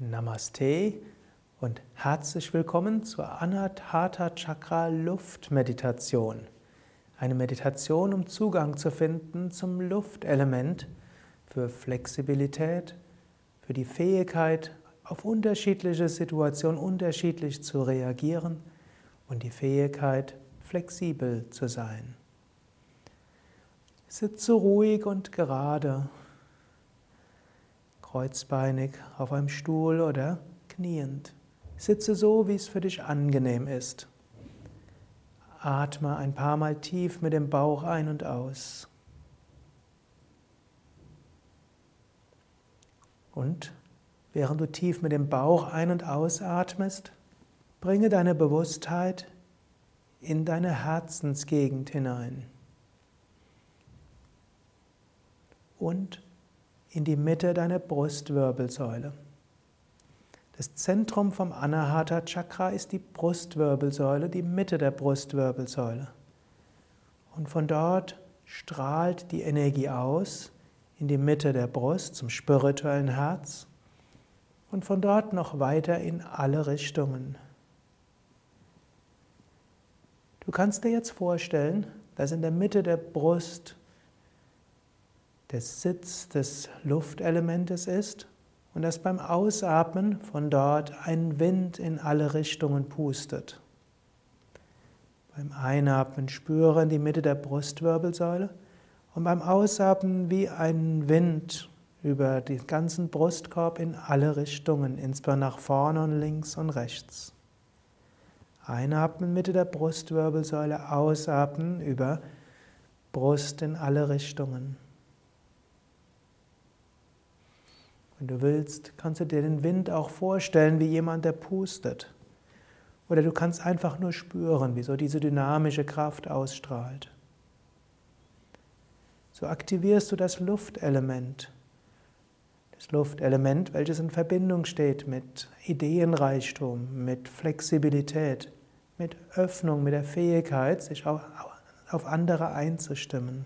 Namaste und herzlich willkommen zur Anahata Chakra Luftmeditation. Eine Meditation, um Zugang zu finden zum Luftelement für Flexibilität, für die Fähigkeit, auf unterschiedliche Situationen unterschiedlich zu reagieren und die Fähigkeit, flexibel zu sein. Sitze ruhig und gerade kreuzbeinig auf einem Stuhl oder kniend. Sitze so, wie es für dich angenehm ist. Atme ein paar Mal tief mit dem Bauch ein und aus. Und während du tief mit dem Bauch ein- und ausatmest, bringe deine Bewusstheit in deine Herzensgegend hinein. Und in die Mitte deiner Brustwirbelsäule. Das Zentrum vom Anahata Chakra ist die Brustwirbelsäule, die Mitte der Brustwirbelsäule. Und von dort strahlt die Energie aus in die Mitte der Brust zum spirituellen Herz und von dort noch weiter in alle Richtungen. Du kannst dir jetzt vorstellen, dass in der Mitte der Brust der Sitz des Luftelementes ist und dass beim Ausatmen von dort ein Wind in alle Richtungen pustet. Beim Einatmen spüre in die Mitte der Brustwirbelsäule und beim Ausatmen wie ein Wind über den ganzen Brustkorb in alle Richtungen, insbesondere nach vorne und links und rechts. Einatmen Mitte der Brustwirbelsäule, ausatmen über Brust in alle Richtungen. Wenn du willst, kannst du dir den Wind auch vorstellen wie jemand, der pustet. Oder du kannst einfach nur spüren, wie so diese dynamische Kraft ausstrahlt. So aktivierst du das Luftelement. Das Luftelement, welches in Verbindung steht mit Ideenreichtum, mit Flexibilität, mit Öffnung, mit der Fähigkeit, sich auf andere einzustimmen.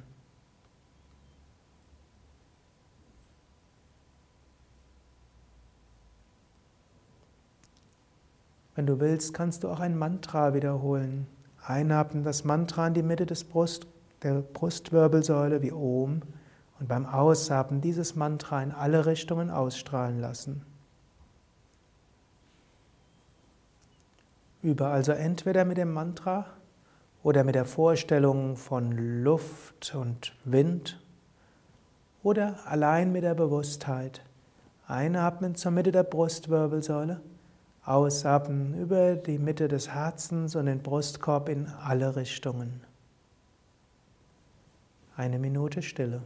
Wenn du willst, kannst du auch ein Mantra wiederholen. Einatmen das Mantra in die Mitte des Brust, der Brustwirbelsäule wie Om und beim Ausatmen dieses Mantra in alle Richtungen ausstrahlen lassen. Übe also entweder mit dem Mantra oder mit der Vorstellung von Luft und Wind oder allein mit der Bewusstheit. Einatmen zur Mitte der Brustwirbelsäule Ausatmen über die Mitte des Herzens und den Brustkorb in alle Richtungen. Eine Minute Stille.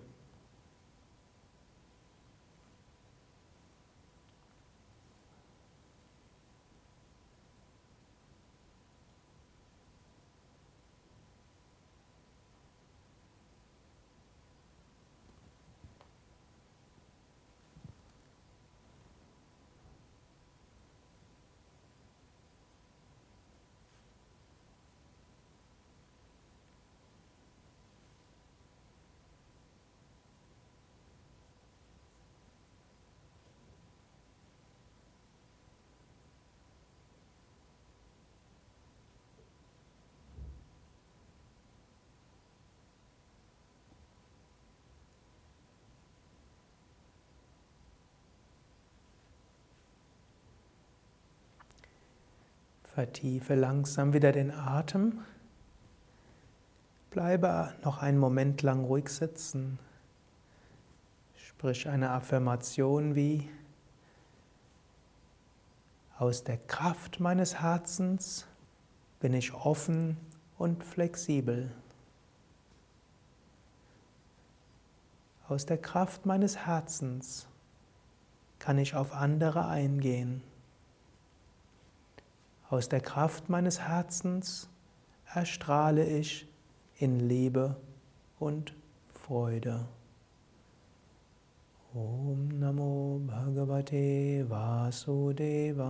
Vertiefe langsam wieder den Atem. Bleibe noch einen Moment lang ruhig sitzen. Sprich eine Affirmation wie aus der Kraft meines Herzens bin ich offen und flexibel. Aus der Kraft meines Herzens kann ich auf andere eingehen. Aus der Kraft meines Herzens erstrahle ich in Liebe und Freude. Om Namo Bhagavate Vasudevaya.